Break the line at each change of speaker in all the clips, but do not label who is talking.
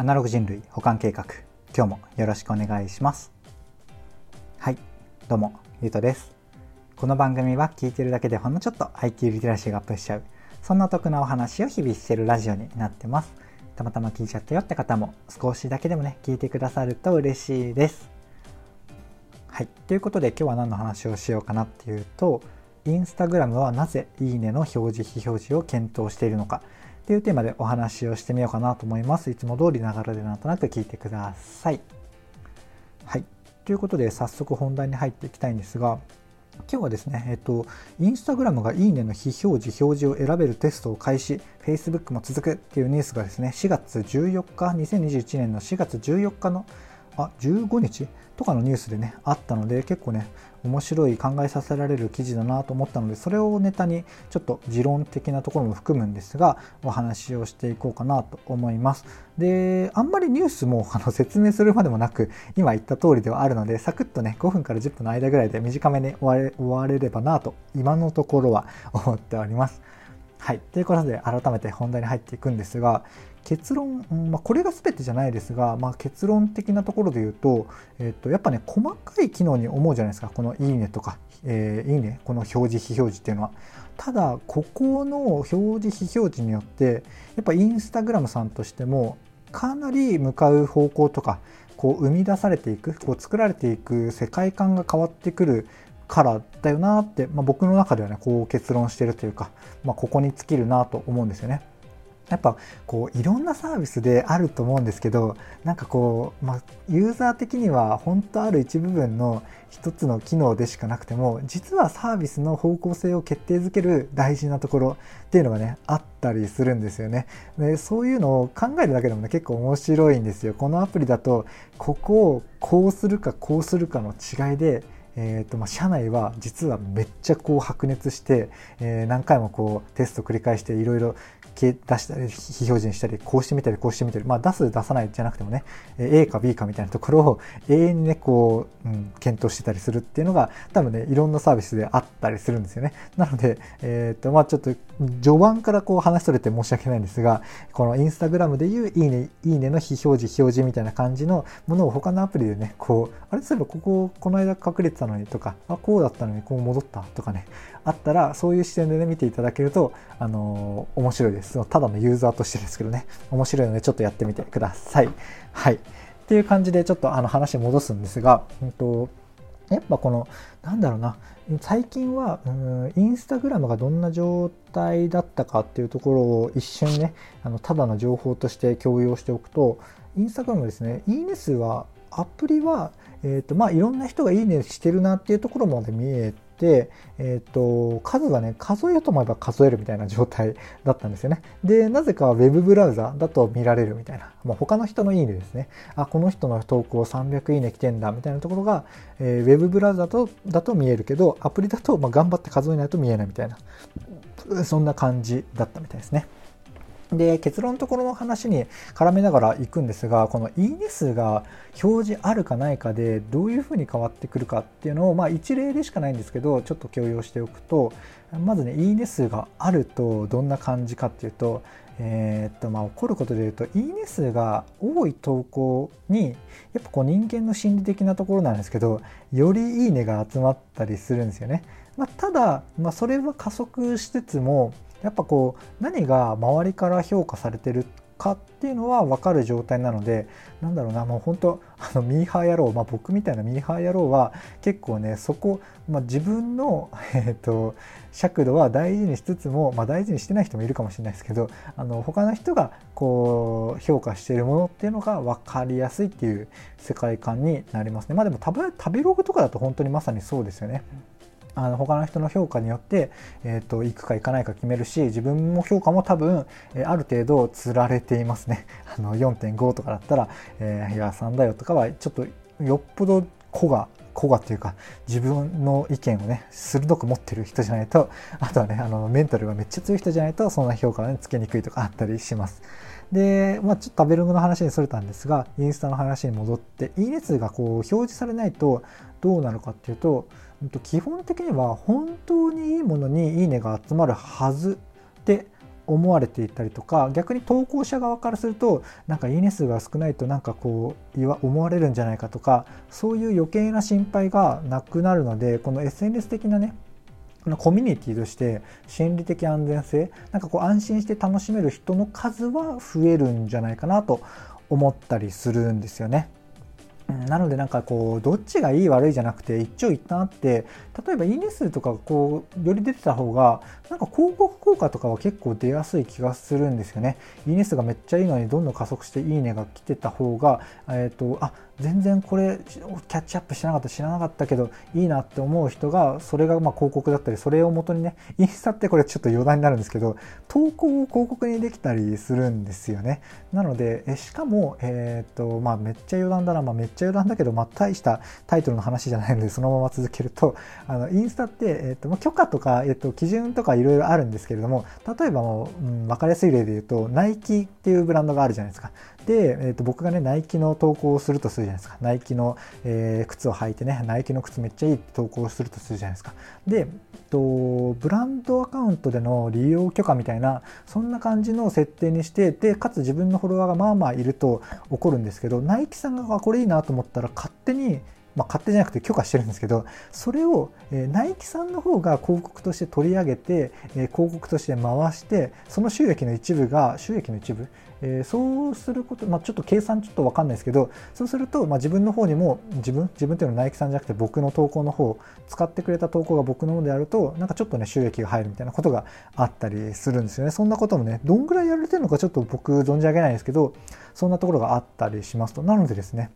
アナログ人類保管計画。今日もよろしくお願いします。はい。どうもゆうとです。この番組は聞いてるだけでほんのちょっと IT リテラシーがアップしちゃう。そんな得なお話を日々してるラジオになってます。たまたま聞いちゃったよって方も少しだけでもね聞いてくださると嬉しいです。はい。ということで今日は何の話をしようかなっていうとインスタグラムはなぜいいねの表示非表示を検討しているのか。っていうテーマでお話をしてみようかなと思います。いつも通りながらでなんとなく聞いてください。はい。ということで早速本題に入っていきたいんですが、今日はですね、えっと、インスタグラムがいいねの非表示、表示を選べるテストを開始、Facebook も続くっていうニュースがですね、4月14日、2021年の4月14日のあ15日？とかのニュースでねあったので結構ね面白い考えさせられる記事だなと思ったのでそれをネタにちょっと持論的なところも含むんですがお話をしていこうかなと思いますであんまりニュースもあの説明するまでもなく今言った通りではあるのでサクッとね5分から10分の間ぐらいで短めに終われ終われればなと今のところは思っておりますはい。ということで、改めて本題に入っていくんですが、結論、まあ、これが全てじゃないですが、まあ、結論的なところで言うと、えっと、やっぱね、細かい機能に思うじゃないですか。このいいねとか、えー、いいね、この表示、非表示っていうのは。ただ、ここの表示、非表示によって、やっぱインスタグラムさんとしても、かなり向かう方向とか、こう生み出されていく、こう作られていく世界観が変わってくるからだよなって、まあ、僕の中ではねこう結論してるというか、まあ、ここに尽きるなと思うんですよね。やっぱこういろんなサービスであると思うんですけどなんかこう、まあ、ユーザー的には本当ある一部分の一つの機能でしかなくても実はサービスの方向性を決定づける大事なところっていうのがねあったりするんですよね。でそういうのを考えるだけでもね結構面白いんですよ。このアプリだとここをこうするかこうするかの違いでえーとまあ、社内は実はめっちゃこう白熱して、えー、何回もこうテスト繰り返していろいろ出したり非表示にしたりこうしてみたりこうしてみたり、まあ、出す出さないじゃなくてもね A か B かみたいなところを永遠にねこう、うん、検討してたりするっていうのが多分ねいろんなサービスであったりするんですよね。なので、えーとまあ、ちょっと序盤からこう話しとれて申し訳ないんですがこのインスタグラムでいういいねいいねの非表示表示みたいな感じのものを他のアプリでねこうあれそういえばこここの間隠れてたのにとかあこうだったのにこう戻ったとかねあったらそういう視点でね見ていただけるとあのー、面白いです。ただのユーザーとしてですけどね面白いのでちょっとやってみてください。はい。っていう感じでちょっとあの話戻すんですが、うんと、やっぱこのなんだろうな。最近はうんインスタグラムがどんな状態だったかっていうところを一瞬ねあのただの情報として共有しておくとインスタグラムですねいいね数はアプリはえーとまあ、いろんな人がいいねしてるなっていうところまで見えて、えーと、数がね数えようと思えば数えるみたいな状態だったんですよね。でなぜか Web ブラウザだと見られるみたいな、まあ、他の人のいいねですね。あこの人の投稿300いいね来てんだみたいなところが、えー、Web ブラウザとだと見えるけどアプリだとま頑張って数えないと見えないみたいな。そんな感じだったみたいですね。で結論のところの話に絡めながらいくんですがこのいいね数が表示あるかないかでどういうふうに変わってくるかっていうのを、まあ、一例でしかないんですけどちょっと共有しておくとまずねいいね数があるとどんな感じかっていうと,、えー、っとまあ、起こることでいうといいね数が多い投稿にやっぱこう人間の心理的なところなんですけどよりいいねが集まったりするんですよね。まあ、ただ、まあ、それは加速しつつもやっぱこう何が周りから評価されてるかっていうのは分かる状態なのでなんだろうなもう本当あのミーハー野郎、まあ、僕みたいなミーハー野郎は結構ねそこ、まあ、自分の、えーと、尺度は大事にしつつも、まあ、大事にしてない人もいるかもしれないですけどあの他の人がこう評価しているものっていうのが分かりやすいっていう世界観になりますね。まあ、でも食べログとかだと本当にまさにそうですよね。あの他の人の評価によって、えーと、行くか行かないか決めるし自分の評価も多分、え、ある程度つられていますね。あの4.5とかだったら、えー、いや3だよとかはちょっとよっぽど子が子がっていうか自分の意見をね鋭く持ってる人じゃないと あとはねあのメンタルがめっちゃ強い人じゃないとそんな評価はねつけにくいとかあったりします。で、まあ、ちょっと食べログの話にそれたんですがインスタの話に戻っていいね数がこう表示されないとどうなるかっていうと基本的には本当にいいものにいいねが集まるはずって思われていたりとか逆に投稿者側からするとなんかいいね数が少ないとなんかこう思われるんじゃないかとかそういう余計な心配がなくなるのでこの SNS 的なねコミュニティとして心理的安全性なんかこう安心して楽しめる人の数は増えるんじゃないかなと思ったりするんですよね。なのでなんかこうどっちがいい悪いじゃなくて一長一短あって例えばいいね数とかこうより出てた方がなんか広告効果とかは結構出やすい気がするんですよね。いいね数がめっちゃいいのにどんどん加速していいねが来てた方が、えっ、ー、とあ全然これキャッチアップしなかった知らなかったけどいいなって思う人がそれがま広告だったりそれを元にねインスタってこれちょっと余談になるんですけど投稿を広告にできたりするんですよねなのでえしかもえっ、とまあめっちゃ余談だなまあめっちゃ余談だけどまあ大したタイトルの話じゃないのでそのまま続けるとあのインスタってえっ、とま許可とかえっ、と基準とかいろいろあるんですけれども例えばもう、うん、分かりやすい例で言うとナイキっていうブランドがあるじゃないですか。で、えー、と僕がねナイキの投稿をするとするじゃないですか。ナイキの、えー、靴を履いてねナイキの靴めっちゃいいって投稿するとするじゃないですか。で、えっと、ブランドアカウントでの利用許可みたいなそんな感じの設定にしてでかつ自分のフォロワーがまあまあいると起こるんですけどナイキさんがこれいいなと思ったら勝手にまあ、勝手じゃなくて許可してるんですけどそれを、え、ナイキさんの方が広告として取り上げて、え、広告として回してその収益の一部が収益の一部、え、そうすること、まあ、ちょっと計算ちょっと分かんないですけどそうすると、ま、自分の方にも自分自分っていうのはナイキさんじゃなくて僕の投稿の方使ってくれた投稿が僕のものであるとなんかちょっとね収益が入るみたいなことがあったりするんですよね。そんなこともねどんぐらいやられてるのかちょっと僕存じ上げないんですけどそんなところがあったりしますと。なのでですね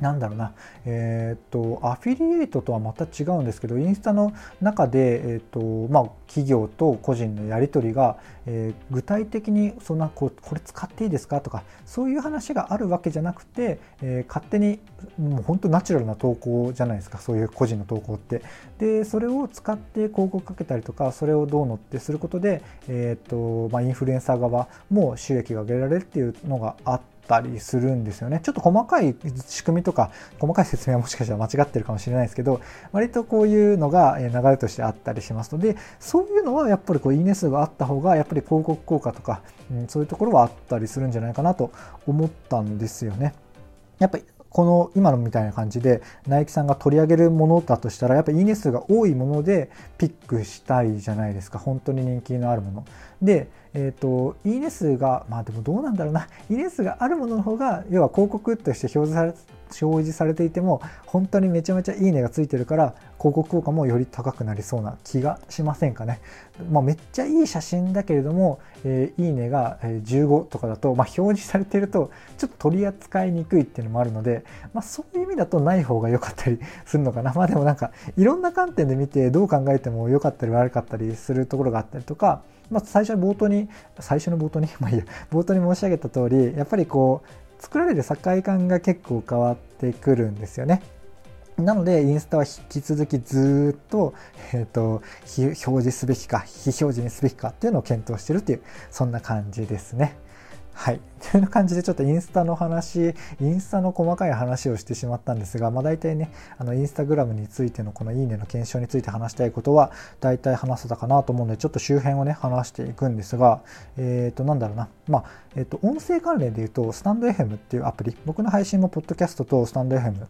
なんだろうな、えっ、と、アフィリエイトとはまた違うんですけど、インスタの中で、えっ、と、まあ、企業と個人のやり取りが、えー、具体的にそんなここれ使っていいですかとかそういう話があるわけじゃなくて、えー、勝手にもう本当ナチュラルな投稿じゃないですか。そういう個人の投稿って。でそれを使って広告かけたりとかそれをどうのってすることで、えーとまあ、インフルエンサー側も収益が上げられるっていうのがあってたりするんですよね。ちょっと細かい仕組みとか、細かい説明はもしかしたら間違ってるかもしれないですけど、割とこういうのが流れとしてあったりしますので、そういうのはやっぱりこういいね数があった方が、やっぱり広告効果とか、うん、そういうところはあったりするんじゃないかなと思ったんですよね。やっぱりこの今のみたいな感じでナイキさんが取り上げるものだとしたらやっぱいいね数が多いものでピックしたいじゃないですか本当に人気のあるものでえっ、ー、といいね数がまあでもどうなんだろうな いいね数があるものの方が要は広告として表示され表示されていても本当にめちゃめちゃいいねがついてるから広告効果もより高くなりそうな気がしませんかね。まあ、めっちゃいい写真だけれども、えー、いいねが15とかだと、まあ、表示されてるとちょっと取り扱いにくいっていうのもあるので、まあ、そういう意味だとない方が良かったりするのかな。まあでもなんかいろんな観点で見てどう考えても良かったり悪かったりするところがあったりとか、まあ、最初の冒頭に最初の冒頭にまあいいや冒頭に申し上げた通りやっぱりこう作られる境感が結構変わってくるんですよね。なので、インスタは引き続きずっと、えっ、ー、と、表示すべきか、非表示にすべきかっていうのを検討してるっていう、そんな感じですね。はい。という感じでちょっとインスタの話、インスタの細かい話をしてしまったんですが、まあ大体ね、あのインスタグラムについてのこのいいねの検証について話したいことは大体話せたかなと思うので、ちょっと周辺をね、話していくんですが、えっ、ー、と、なんだろうな。まあ、えっ、ー、と、音声関連で言うと、スタンド FM っていうアプリ、僕の配信もポッドキャストとスタンド FM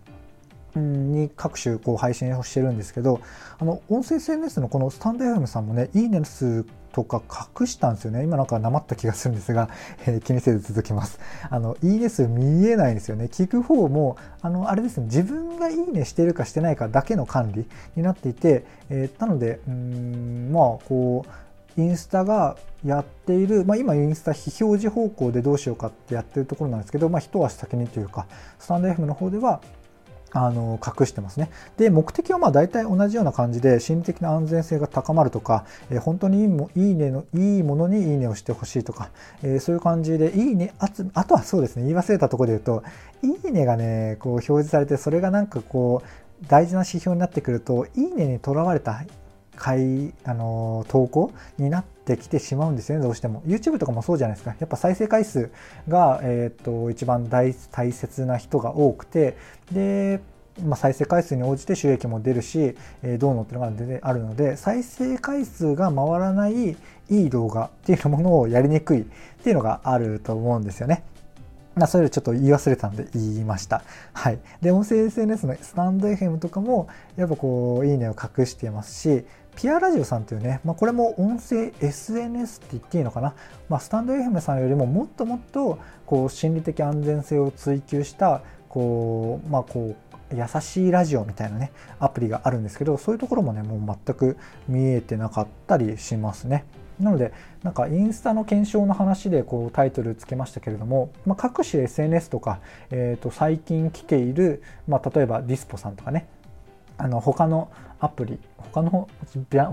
に各種こう配信をしてるんですけどあの音声 SNS のこのスタンド FM さんもねいいね数とか隠したんですよね。今なんかなまった気がするんですが、えー、気にせず続きます。あのいいね数見えないんですよね。聞く方もあのあれですね自分がいいねしてるかしてないかだけの管理になっていて、えー、なのでうんまあこうインスタがやっている、まあ、今インスタ非表示方向でどうしようかってやってるところなんですけど、まあ、一足先にというかスタンド FM の方ではあの隠してますね。で目的はまあ大体同じような感じで心理的な安全性が高まるとか、えー、本当にいいもいいねのいいものにいいねをしてほしいとか、えー、そういう感じでいいねあつあとはそうですね言い忘れたところで言うといいねがねこう表示されてそれがなんかこう大事な指標になってくるといいねにとらわれた回あの投稿になってきてしまうんですよねどうしても YouTube とかもそうじゃないですかやっぱ再生回数が、えーと、一番大切な人が多くてでまあ、再生回数に応じて収益も出るし、えー、どうのっていうのが出てあるので再生回数が回らないいい動画っていうものをやりにくいっていうのがあると思うんですよね。まあ、それちょっと言い忘れたので言いました。はい。で、音声 SNS のスタンド FM とかも、やっぱこう、いいねを隠していますし、ピアラジオさんというね、まあ、これも音声 SNS って言っていいのかな、まあ、スタンド FM さんよりももっともっとこう心理的安全性を追求したこう、まあ、こう優しいラジオみたいなねアプリがあるんですけどそういうところもねもう全く見えてなかったりしますね。なのでなんかインスタの検証の話でこうタイトルつけましたけれども、まあ、各種 SNS とか、えー、と最近来ている、まあ、例えばディスポさんとかねあの他のアプリ他の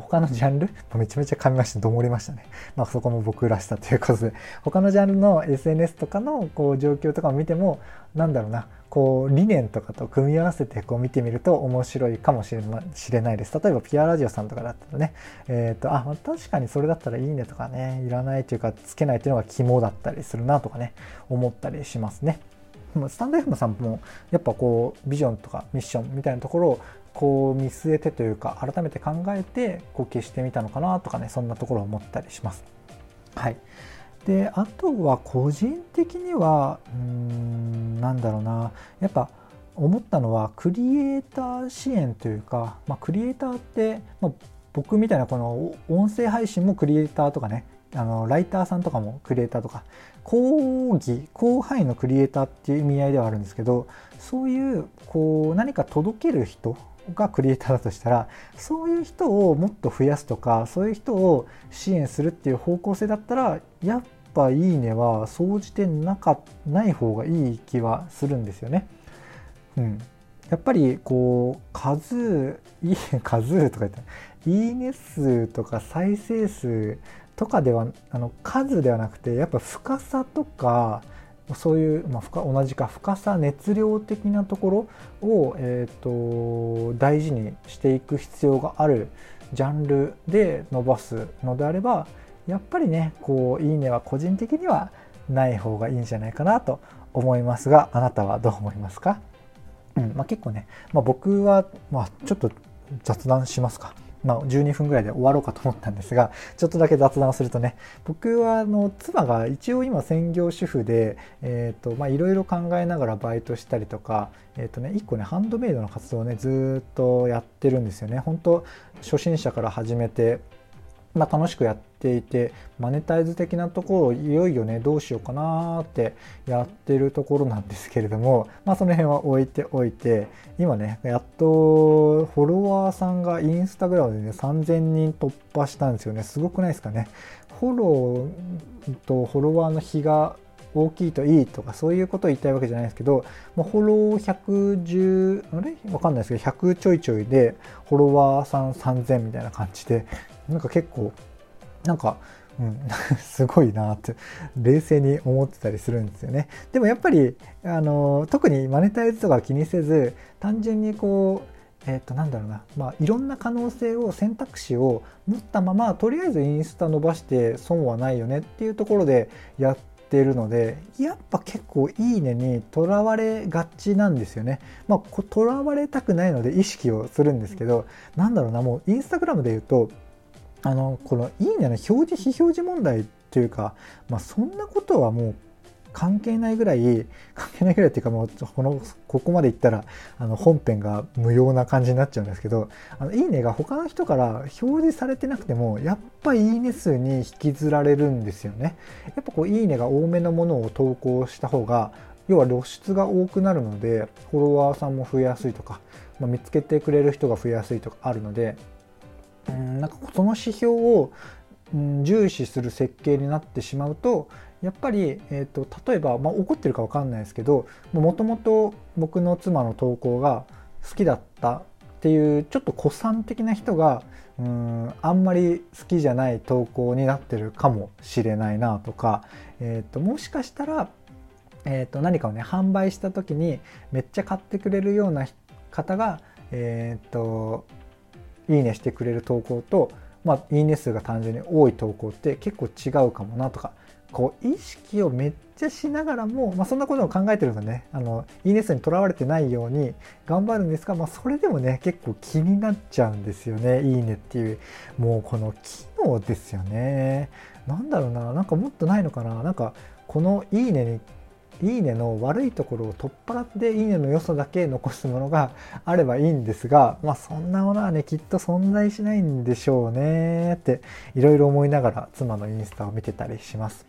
他のジャンル？めちゃめちゃ噛みましたどもりましたね、まあ、そこも僕らしさということで。他のジャンルの SNS とかのこう状況とかを見てもなんだろうな。こう理念とかと組み合わせてこう見てみると面白いかもしれないです。例えばピアラジオさんとかだったらね。えっ、ー、とあ確かにそれだったらいいねとかね。いらないというかつけないというのが肝だったりするなとかね。思ったりしますね。スタンド FM さんもやっぱこうビジョンとかミッションみたいなところをこう見据えてというか改めて考えてこう消してみたのかなとかねそんなところを思ったりします。はい、であとは個人的にはうーんなんだろうなやっぱ思ったのはクリエイター支援というか、まあ、クリエイターって、まあ、僕みたいなこの音声配信もクリエイターとかねあのライターさんとかもクリエイターとか講義広範囲のクリエイターっていう意味合いではあるんですけどそういうこう何か届ける人がクリエイターだとしたらそういう人をもっと増やすとかそういう人を支援するっていう方向性だったらやっぱ「いいね」は総じてなかない方がいい気はするんですよね。うん、やっぱりこう数いい 数とか言ったらいいね数とか再生数とかではあの数ではなくてやっぱ深さとかそういう、まあ、同じか深さ熱量的なところを、えーと、大事にしていく必要があるジャンルで伸ばすのであればやっぱりねこういいねは個人的にはない方がいいんじゃないかなと思いますがあなたはどう思いますか、うんまあ、結構ね、まあ、僕は、まあ、ちょっと雑談しますか。まあ、12分ぐらいで終わろうかと思ったんですが、ちょっとだけ雑談をするとね、僕はあの妻が一応今専業主婦で、えっ、ー、と、まあ、いろいろ考えながらバイトしたりとか、えっ、ー、とね、一個ね、ハンドメイドの活動をね、ずっとやってるんですよね。本当初心者から始めて、まあ、楽しくやっていてマネタイズ的なところをいよいよねどうしようかなーってやってるところなんですけれども、まあ、その辺は置いておいて今ねやっとフォロワーさんがインスタグラムでね3000人突破したんですよね。すごくないですかね。フォローとフォロワーの比が大きいといいとかそういうことを言いたいわけじゃないですけど、まあ、フォロー110あれ？わかんないですけど100ちょいちょいでフォロワーさん3000みたいな感じでなんか結構なんか、うん、すごいなって冷静に思ってたりするんですよね。でもやっぱりあの特にマネタイズとか気にせず単純にこうえっ、となんだろうな、まあ、いろんな可能性を選択肢を持ったままとりあえずインスタ伸ばして損はないよねっていうところでやってるのでやっぱ結構いいねにとらわれがちなんですよね。まあとらわれたくないので意識をするんですけどなんだろうなもうインスタグラムで言うとあのこの「いいね」の表示非表示問題というか、まあ、そんなことはもう関係ないぐらい関係ないぐらいっていうかもうこのここまでいったらあの本編が無用な感じになっちゃうんですけど「あのいいね」が他の人から表示されてなくてもやっぱ「いいね」数に引きずられるんですよね。やっぱこう「いいね」が多めのものを投稿した方が要は露出が多くなるのでフォロワーさんも増えやすいとか、まあ、見つけてくれる人が増えやすいとかあるのでうんなんかその指標を、うん、重視する設計になってしまうとやっぱり、えーと、例えば、まあ、怒ってるか分かんないですけどもともと僕の妻の投稿が好きだったっていうちょっと古参的な人がうんあんまり好きじゃない投稿になってるかもしれないなとか、えーと、もしかしたら、えーと、何かをね販売した時にめっちゃ買ってくれるような方が、えー、といいねしてくれる投稿と、まあ、いいね数が単純に多い投稿って結構違うかもなとかこう意識をめっちゃしながらも、まあ、そんなことを考えてるのね、あの、いいね数にとらわれてないように頑張るんですが、まあ、それでもね、結構気になっちゃうんですよね。いいねっていう、もうこの機能ですよね。なんだろうな、なんかもっとないのかな。なんか、このいいねにいいねの悪いところを取っ払っていいねの良さだけ残すものがあればいいんですが、まあそんなものはね、きっと存在しないんでしょうねっていろいろ思いながら妻のインスタを見てたりします。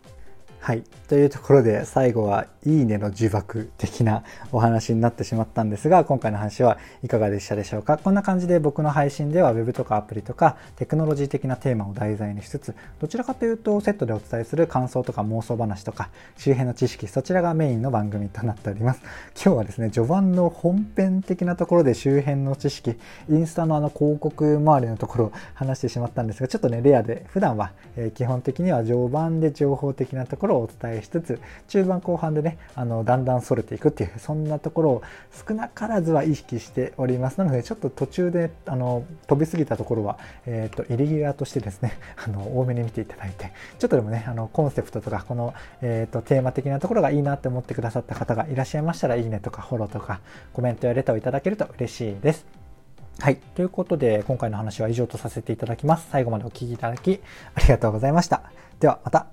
はい。というところで最後はいいねの呪縛的なお話になってしまったんですが、今回の話はいかがでしたでしょうか？こんな感じで僕の配信では Web とかアプリとかテクノロジー的なテーマを題材にしつつ、どちらかというとセットでお伝えする感想とか妄想話とか周辺の知識、そちらがメインの番組となっております。今日はですね、序盤の本編的なところで周辺の知識、インスタのあの広告周りのところを話してしまったんですが、ちょっとね、レアで普段は、え基本的には序盤で情報的なところをお伝えしつつ、中盤後半でね、あの、だんだん逸れていくっていう、そんなところを少なからずは意識しております。なので、ちょっと途中で、あの、飛びすぎたところは、えっ、ー、と、イレギュラーとしてですね、あの、多めに見ていただいて、ちょっとでもね、あの、コンセプトとか、この、えっ、ー、と、テーマ的なところがいいなって思ってくださった方がいらっしゃいましたら、いいねとかフォローとか、コメントやレターをいただけると嬉しいです。はい。ということで、今回の話は以上とさせていただきます。最後までお聴きいただき、ありがとうございました。では、また